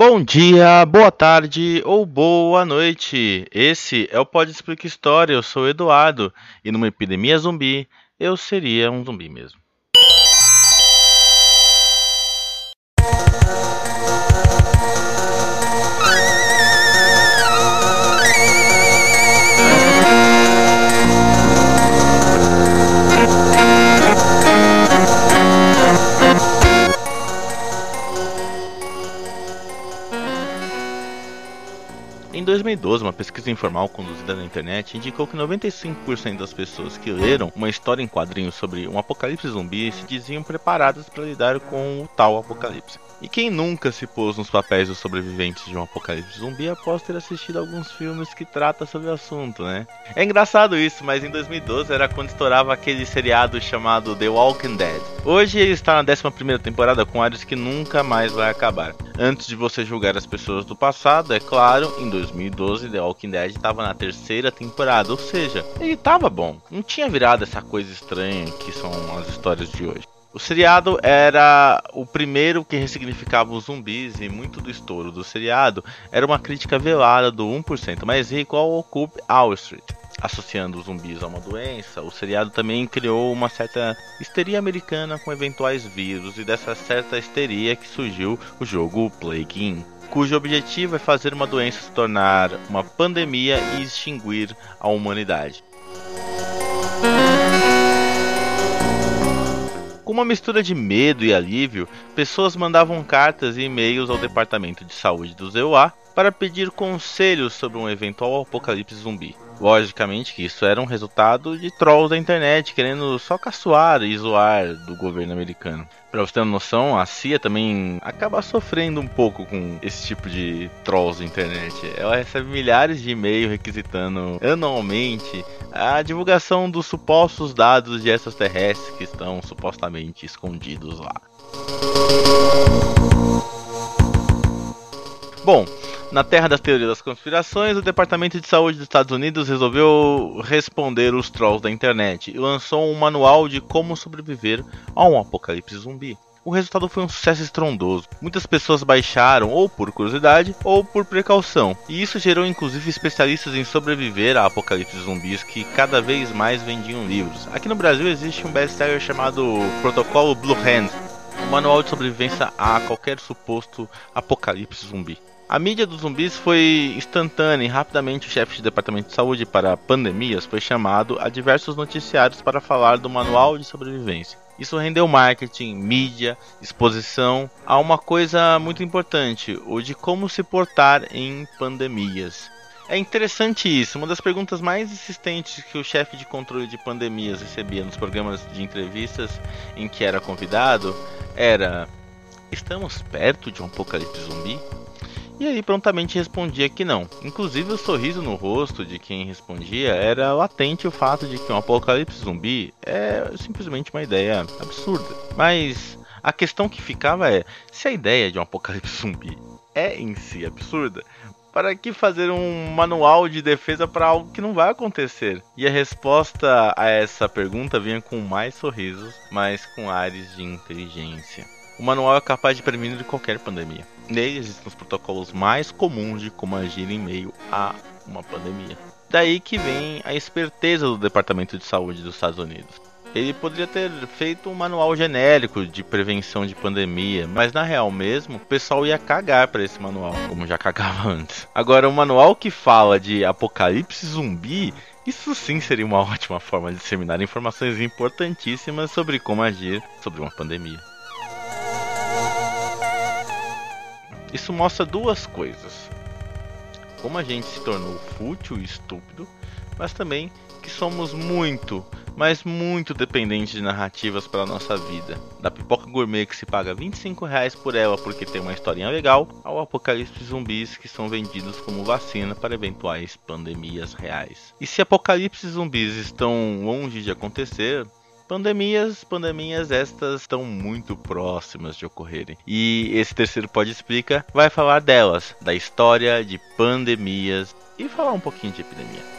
Bom dia, boa tarde ou boa noite. Esse é o Pode Explica História. Eu sou o Eduardo e numa epidemia zumbi eu seria um zumbi mesmo. 2012, uma pesquisa informal conduzida na internet indicou que 95% das pessoas que leram uma história em quadrinhos sobre um apocalipse zumbi se diziam preparadas para lidar com o tal apocalipse. E quem nunca se pôs nos papéis dos sobreviventes de um apocalipse zumbi após ter assistido alguns filmes que tratam sobre o assunto, né? É engraçado isso, mas em 2012 era quando estourava aquele seriado chamado The Walking Dead. Hoje ele está na 11ª temporada com áreas que nunca mais vai acabar. Antes de você julgar as pessoas do passado, é claro, em 2012 The Walking Dead estava na terceira temporada, ou seja, ele estava bom. Não tinha virado essa coisa estranha que são as histórias de hoje. O seriado era o primeiro que ressignificava os zumbis e muito do estouro do seriado era uma crítica velada do 1% mais rico ao Occupy Wall Street. Associando os zumbis a uma doença, o seriado também criou uma certa histeria americana com eventuais vírus e dessa certa histeria que surgiu o jogo Plague Inc cujo objetivo é fazer uma doença se tornar uma pandemia e extinguir a humanidade. Com uma mistura de medo e alívio, pessoas mandavam cartas e e-mails ao Departamento de Saúde do ZEUA para pedir conselhos sobre um eventual apocalipse zumbi. Logicamente que isso era um resultado de trolls da internet querendo só caçoar e zoar do governo americano. Pra você ter uma noção, a CIA também acaba sofrendo um pouco com esse tipo de trolls da internet. Ela recebe milhares de e-mails requisitando anualmente a divulgação dos supostos dados de extraterrestres que estão supostamente escondidos lá. Bom, na terra das teorias das conspirações, o Departamento de Saúde dos Estados Unidos resolveu responder os trolls da internet e lançou um manual de como sobreviver a um apocalipse zumbi. O resultado foi um sucesso estrondoso. Muitas pessoas baixaram ou por curiosidade ou por precaução, e isso gerou inclusive especialistas em sobreviver a apocalipse zumbis que cada vez mais vendiam livros. Aqui no Brasil existe um best-seller chamado Protocolo Blue Hand, um manual de sobrevivência a qualquer suposto apocalipse zumbi. A mídia dos zumbis foi instantânea e rapidamente o chefe de departamento de saúde para pandemias foi chamado a diversos noticiários para falar do manual de sobrevivência. Isso rendeu marketing, mídia, exposição a uma coisa muito importante, o de como se portar em pandemias. É interessante isso. Uma das perguntas mais insistentes que o chefe de controle de pandemias recebia nos programas de entrevistas em que era convidado era: Estamos perto de um apocalipse zumbi? E aí prontamente respondia que não. Inclusive o sorriso no rosto de quem respondia era latente o fato de que um apocalipse zumbi é simplesmente uma ideia absurda. Mas a questão que ficava é: se a ideia de um apocalipse zumbi é em si absurda, para que fazer um manual de defesa para algo que não vai acontecer? E a resposta a essa pergunta vinha com mais sorrisos, mas com ares de inteligência. O manual é capaz de prevenir qualquer pandemia. Nele existem os protocolos mais comuns de como agir em meio a uma pandemia. Daí que vem a esperteza do Departamento de Saúde dos Estados Unidos. Ele poderia ter feito um manual genérico de prevenção de pandemia, mas na real mesmo, o pessoal ia cagar para esse manual, como já cagava antes. Agora, um manual que fala de apocalipse zumbi, isso sim seria uma ótima forma de disseminar informações importantíssimas sobre como agir sobre uma pandemia. Isso mostra duas coisas: como a gente se tornou fútil e estúpido, mas também que somos muito, mas muito dependentes de narrativas para nossa vida. Da pipoca gourmet que se paga 25 reais por ela porque tem uma historinha legal, ao apocalipse zumbis que são vendidos como vacina para eventuais pandemias reais. E se apocalipse zumbis estão longe de acontecer, Pandemias, pandemias estas estão muito próximas de ocorrerem. E esse terceiro Pode Explica vai falar delas, da história de pandemias e falar um pouquinho de epidemia.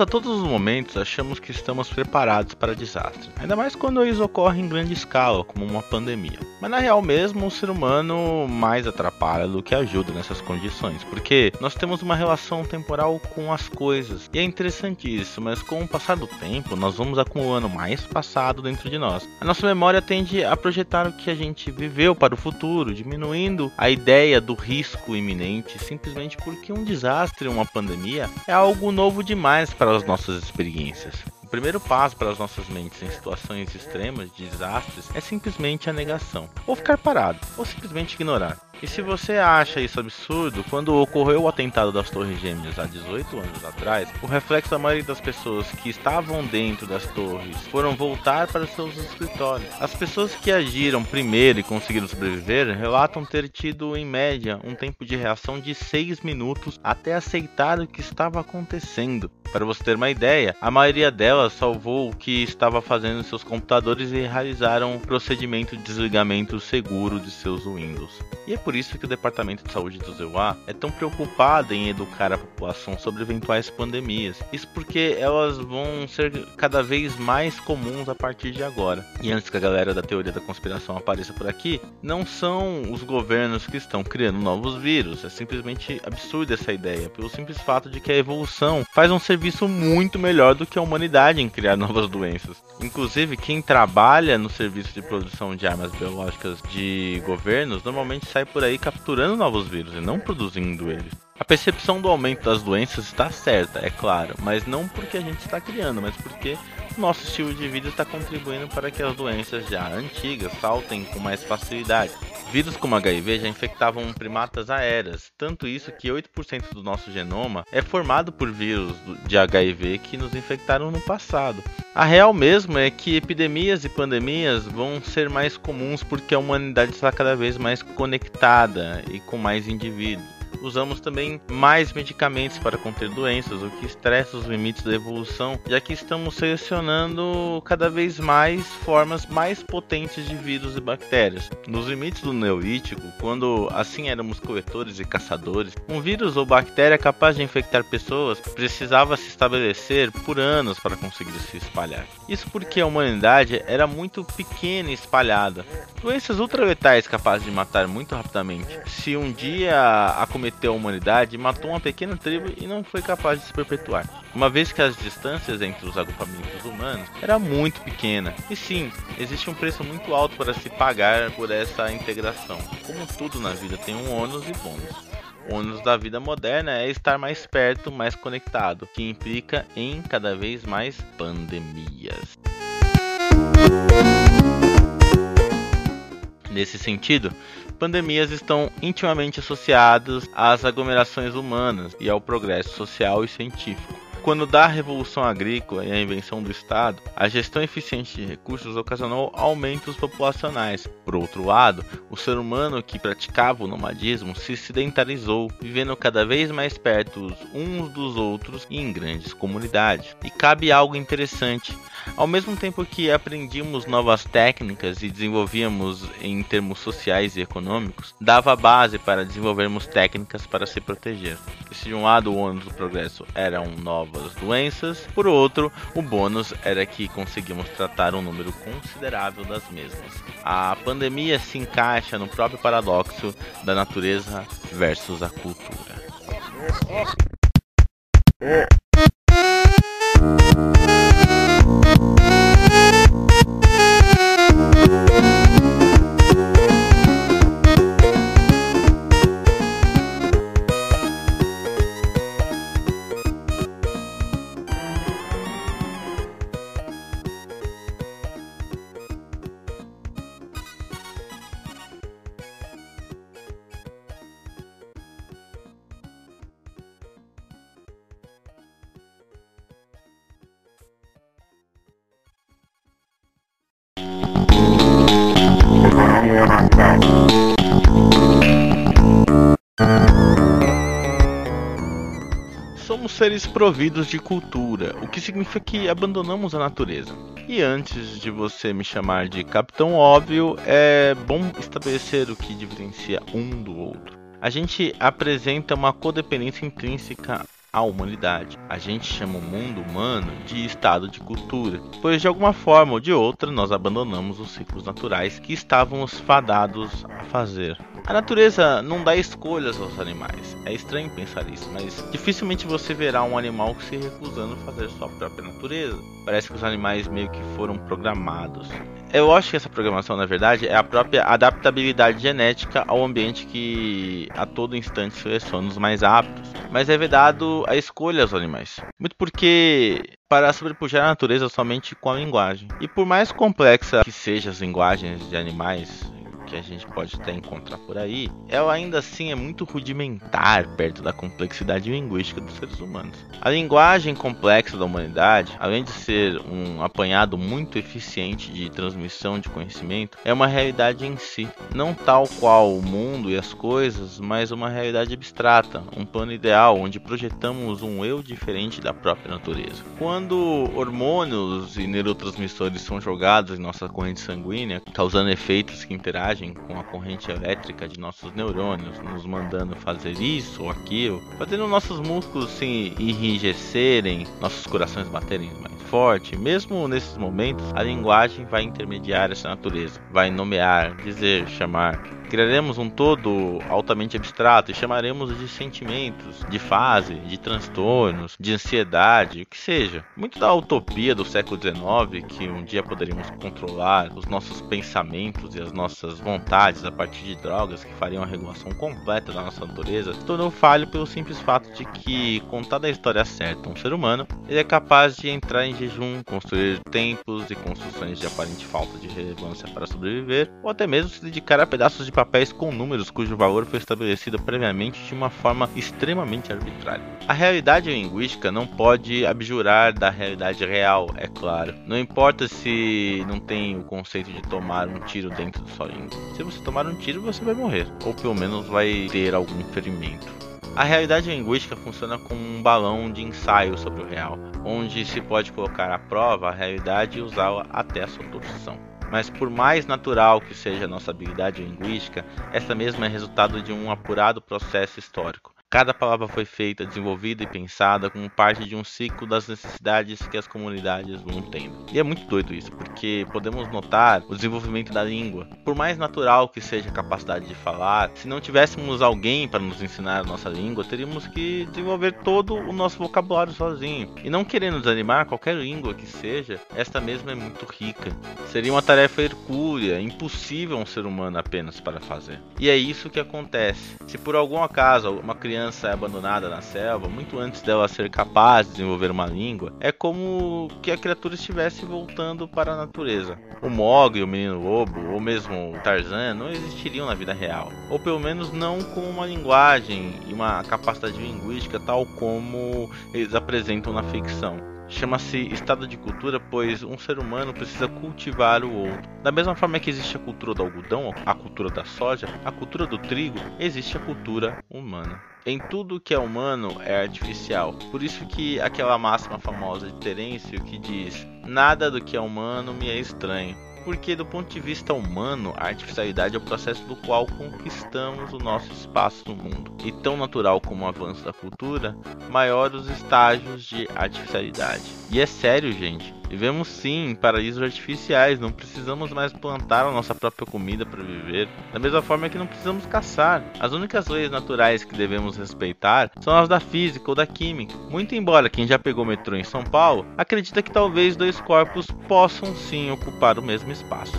A todos os momentos, achamos que estamos preparados para desastre, ainda mais quando eles ocorrem em grande escala, como uma pandemia. Mas na real mesmo, o ser humano mais atrapalha do que ajuda nessas condições, porque nós temos uma relação temporal com as coisas. E é interessante isso, mas com o passar do tempo, nós vamos acumulando mais passado dentro de nós. A nossa memória tende a projetar o que a gente viveu para o futuro, diminuindo a ideia do risco iminente, simplesmente porque um desastre, uma pandemia, é algo novo demais para as nossas experiências. O primeiro passo para as nossas mentes em situações extremas de desastres é simplesmente a negação, ou ficar parado, ou simplesmente ignorar. E se você acha isso absurdo, quando ocorreu o atentado das Torres Gêmeas há 18 anos atrás, o reflexo da maioria das pessoas que estavam dentro das torres foram voltar para seus escritórios. As pessoas que agiram primeiro e conseguiram sobreviver relatam ter tido, em média, um tempo de reação de 6 minutos até aceitar o que estava acontecendo. Para você ter uma ideia, a maioria delas salvou o que estava fazendo em seus computadores e realizaram um procedimento de desligamento seguro de seus Windows. E é por isso que o Departamento de Saúde do ZEUA é tão preocupado em educar a população sobre eventuais pandemias. Isso porque elas vão ser cada vez mais comuns a partir de agora. E antes que a galera da teoria da conspiração apareça por aqui, não são os governos que estão criando novos vírus. É simplesmente absurda essa ideia, pelo simples fato de que a evolução faz um serviço muito melhor do que a humanidade em criar novas doenças. Inclusive, quem trabalha no serviço de produção de armas biológicas de governos normalmente sai por aí capturando novos vírus e não produzindo eles. A percepção do aumento das doenças está certa, é claro, mas não porque a gente está criando, mas porque nosso estilo de vida está contribuindo para que as doenças já antigas saltem com mais facilidade. Vírus como HIV já infectavam primatas aéreas, tanto isso que 8% do nosso genoma é formado por vírus de HIV que nos infectaram no passado. A real mesmo é que epidemias e pandemias vão ser mais comuns porque a humanidade está cada vez mais conectada e com mais indivíduos usamos também mais medicamentos para conter doenças, o que estressa os limites da evolução, já que estamos selecionando cada vez mais formas mais potentes de vírus e bactérias. Nos limites do Neolítico, quando assim éramos coletores e caçadores, um vírus ou bactéria capaz de infectar pessoas precisava se estabelecer por anos para conseguir se espalhar. Isso porque a humanidade era muito pequena e espalhada. Doenças ultraletais capazes de matar muito rapidamente. Se um dia acometer a humanidade, matou uma pequena tribo e não foi capaz de se perpetuar, uma vez que as distâncias entre os agrupamentos humanos era muito pequena. E sim, existe um preço muito alto para se pagar por essa integração. Como tudo na vida tem um ônus e bônus. O ônus da vida moderna é estar mais perto, mais conectado, que implica em cada vez mais pandemias. Nesse sentido, pandemias estão intimamente associadas às aglomerações humanas e ao progresso social e científico. Quando da Revolução Agrícola e a invenção do Estado, a gestão eficiente de recursos ocasionou aumentos populacionais. Por outro lado, o ser humano que praticava o nomadismo se sedentarizou, vivendo cada vez mais perto uns dos outros e em grandes comunidades. E cabe algo interessante. Ao mesmo tempo que aprendíamos novas técnicas e desenvolvíamos em termos sociais e econômicos, dava base para desenvolvermos técnicas para se proteger. Se de um lado o ônus do progresso eram novos novas doenças. Por outro, o bônus era que conseguimos tratar um número considerável das mesmas. A pandemia se encaixa no próprio paradoxo da natureza versus a cultura. Seres providos de cultura, o que significa que abandonamos a natureza. E antes de você me chamar de capitão óbvio, é bom estabelecer o que diferencia um do outro. A gente apresenta uma codependência intrínseca a humanidade. A gente chama o mundo humano de estado de cultura, pois de alguma forma ou de outra nós abandonamos os ciclos naturais que estávamos fadados a fazer. A natureza não dá escolhas aos animais. É estranho pensar isso, mas dificilmente você verá um animal se recusando a fazer sua própria natureza. Parece que os animais meio que foram programados. Eu acho que essa programação, na verdade, é a própria adaptabilidade genética ao ambiente que a todo instante seleciona os mais aptos. Mas é vedado a escolha aos animais. Muito porque para sobrepujar a natureza somente com a linguagem. E por mais complexa que sejam as linguagens de animais, que a gente pode até encontrar por aí, ela ainda assim é muito rudimentar perto da complexidade linguística dos seres humanos. A linguagem complexa da humanidade, além de ser um apanhado muito eficiente de transmissão de conhecimento, é uma realidade em si, não tal qual o mundo e as coisas, mas uma realidade abstrata, um plano ideal onde projetamos um eu diferente da própria natureza. Quando hormônios e neurotransmissores são jogados em nossa corrente sanguínea, causando efeitos que interagem com a corrente elétrica de nossos neurônios, nos mandando fazer isso ou aquilo, fazendo nossos músculos se enrijecerem, nossos corações baterem mais forte. Mesmo nesses momentos, a linguagem vai intermediar essa natureza, vai nomear, dizer, chamar, Criaremos um todo altamente abstrato e chamaremos de sentimentos, de fase, de transtornos, de ansiedade, o que seja. Muito da utopia do século XIX, que um dia poderíamos controlar os nossos pensamentos e as nossas vontades a partir de drogas que fariam a regulação completa da nossa natureza, tornou falho pelo simples fato de que, contada a história certa, um ser humano, ele é capaz de entrar em jejum, construir templos e construções de aparente falta de relevância para sobreviver, ou até mesmo se dedicar a pedaços de papéis com números cujo valor foi estabelecido previamente de uma forma extremamente arbitrária. A realidade linguística não pode abjurar da realidade real, é claro. Não importa se não tem o conceito de tomar um tiro dentro da sua língua. Se você tomar um tiro, você vai morrer, ou pelo menos vai ter algum ferimento. A realidade linguística funciona como um balão de ensaio sobre o real, onde se pode colocar à prova a realidade e usá-la até a sua torção. Mas por mais natural que seja a nossa habilidade linguística, essa mesma é resultado de um apurado processo histórico. Cada palavra foi feita, desenvolvida e pensada como parte de um ciclo das necessidades que as comunidades vão tendo. E é muito doido isso, porque podemos notar o desenvolvimento da língua. Por mais natural que seja a capacidade de falar, se não tivéssemos alguém para nos ensinar a nossa língua, teríamos que desenvolver todo o nosso vocabulário sozinho. E não querendo desanimar qualquer língua que seja, esta mesma é muito rica. Seria uma tarefa hercúlea, impossível um ser humano apenas para fazer. E é isso que acontece. Se por algum acaso uma criança criança é abandonada na selva, muito antes dela ser capaz de desenvolver uma língua, é como que a criatura estivesse voltando para a natureza. O Mog, o Menino Lobo, ou mesmo o Tarzan não existiriam na vida real, ou pelo menos não com uma linguagem e uma capacidade linguística tal como eles apresentam na ficção. Chama-se estado de cultura, pois um ser humano precisa cultivar o outro. Da mesma forma que existe a cultura do algodão, a cultura da soja, a cultura do trigo, existe a cultura humana. Em tudo que é humano é artificial. Por isso que aquela máxima famosa de Terêncio que diz: "Nada do que é humano me é estranho" porque do ponto de vista humano, a artificialidade é o processo do qual conquistamos o nosso espaço no mundo. E tão natural como o avanço da cultura, maior os estágios de artificialidade. E é sério, gente. Vivemos sim em paraísos artificiais, não precisamos mais plantar a nossa própria comida para viver. Da mesma forma que não precisamos caçar. As únicas leis naturais que devemos respeitar são as da física ou da química. Muito embora quem já pegou metrô em São Paulo acredita que talvez dois corpos possam sim ocupar o mesmo espaço.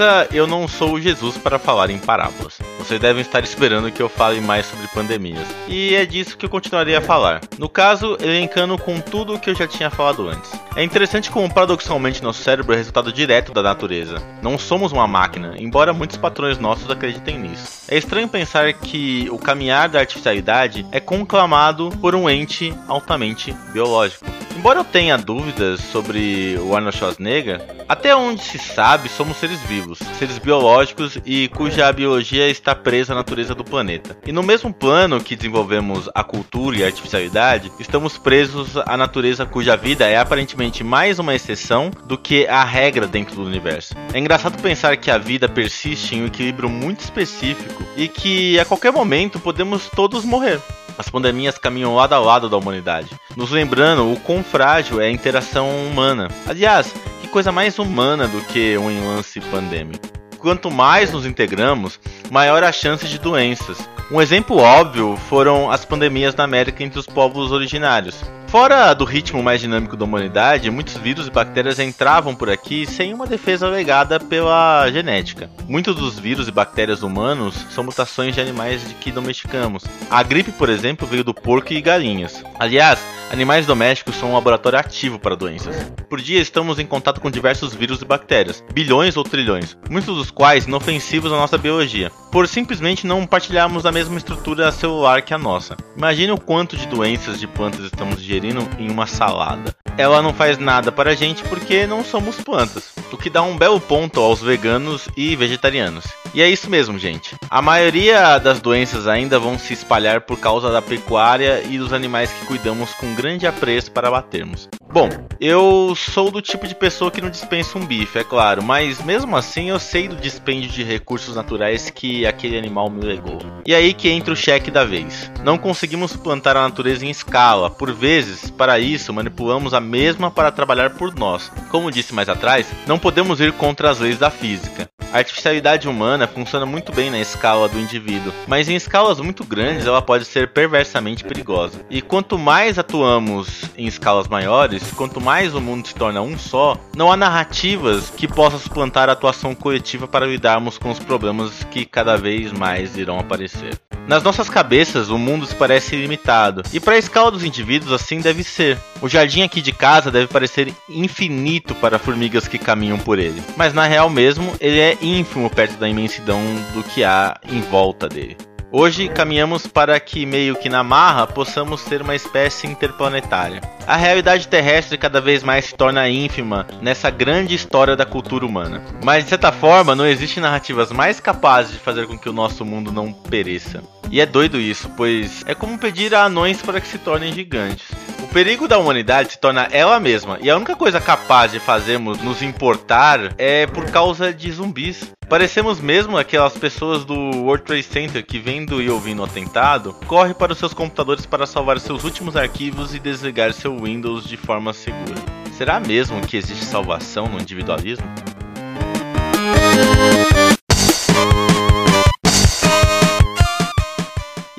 Certeza eu não sou Jesus para falar em parábolas. Vocês devem estar esperando que eu fale mais sobre pandemias. E é disso que eu continuarei a falar. No caso, elencando com tudo o que eu já tinha falado antes. É interessante como paradoxalmente nosso cérebro é resultado direto da natureza. Não somos uma máquina, embora muitos patrões nossos acreditem nisso. É estranho pensar que o caminhar da artificialidade é conclamado por um ente altamente biológico. Embora eu tenha dúvidas sobre o Arnold Schwarzenegger, até onde se sabe, somos seres vivos, seres biológicos e cuja biologia está presa à natureza do planeta. E no mesmo plano que desenvolvemos a cultura e a artificialidade, estamos presos à natureza cuja vida é aparentemente mais uma exceção do que a regra dentro do universo. É engraçado pensar que a vida persiste em um equilíbrio muito específico e que a qualquer momento podemos todos morrer. As pandemias caminham lado a lado da humanidade, nos lembrando o quão frágil é a interação humana. Aliás, que coisa mais humana do que um lance pandêmico? Quanto mais nos integramos, maior a chance de doenças. Um exemplo óbvio foram as pandemias na América entre os povos originários. Fora do ritmo mais dinâmico da humanidade, muitos vírus e bactérias entravam por aqui sem uma defesa legada pela genética. Muitos dos vírus e bactérias humanos são mutações de animais de que domesticamos. A gripe, por exemplo, veio do porco e galinhas. Aliás, animais domésticos são um laboratório ativo para doenças. Por dia estamos em contato com diversos vírus e bactérias, bilhões ou trilhões, muitos dos quais inofensivos à nossa biologia, por simplesmente não partilharmos a mesma estrutura celular que a nossa. Imagine o quanto de doenças de plantas estamos digerindo em uma salada. Ela não faz nada para a gente porque não somos plantas, o que dá um belo ponto aos veganos e vegetarianos. E é isso mesmo, gente. A maioria das doenças ainda vão se espalhar por causa da pecuária e dos animais que cuidamos com grande apreço para batermos. Bom, eu sou do tipo de pessoa que não dispensa um bife, é claro, mas mesmo assim eu sei do dispêndio de recursos naturais que aquele animal me legou. E aí que entra o cheque da vez. Não conseguimos plantar a natureza em escala, por vezes, para isso, manipulamos a mesma para trabalhar por nós. Como disse mais atrás, não podemos ir contra as leis da física. A artificialidade humana funciona muito bem na escala do indivíduo, mas em escalas muito grandes ela pode ser perversamente perigosa. E quanto mais atuamos em escalas maiores, quanto mais o mundo se torna um só, não há narrativas que possam suplantar a atuação coletiva para lidarmos com os problemas que cada vez mais irão aparecer. Nas nossas cabeças, o mundo se parece ilimitado, e para a escala dos indivíduos assim deve ser. O jardim aqui de casa deve parecer infinito para formigas que caminham por ele, mas na real mesmo, ele é ínfimo perto da imensidão do que há em volta dele. Hoje caminhamos para que, meio que na marra, possamos ser uma espécie interplanetária. A realidade terrestre cada vez mais se torna ínfima nessa grande história da cultura humana. Mas de certa forma, não existem narrativas mais capazes de fazer com que o nosso mundo não pereça. E é doido isso, pois é como pedir a anões para que se tornem gigantes. Perigo da humanidade se torna ela mesma, e a única coisa capaz de fazermos nos importar é por causa de zumbis. Parecemos mesmo aquelas pessoas do World Trade Center que, vendo e ouvindo o atentado, corre para os seus computadores para salvar seus últimos arquivos e desligar seu Windows de forma segura. Será mesmo que existe salvação no individualismo?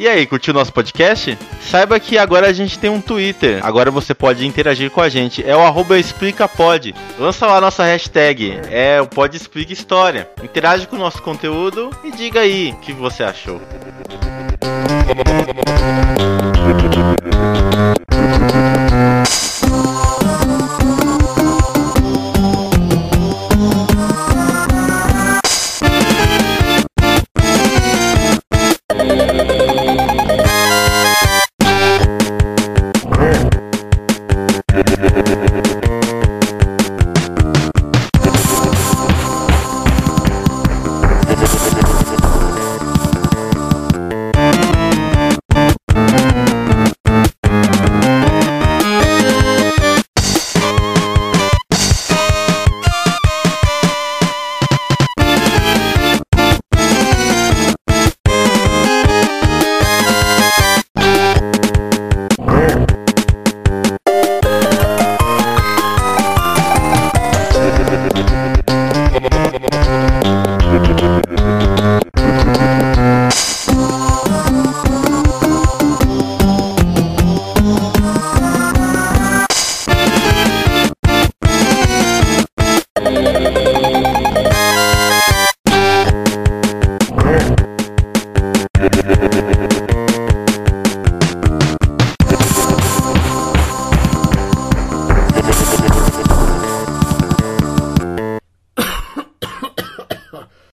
E aí, curtiu nosso podcast? Saiba que agora a gente tem um Twitter. Agora você pode interagir com a gente. É o arroba ExplicaPod. Lança lá a nossa hashtag. É o #PodexplicaHistória. Explica História. Interage com o nosso conteúdo e diga aí o que você achou.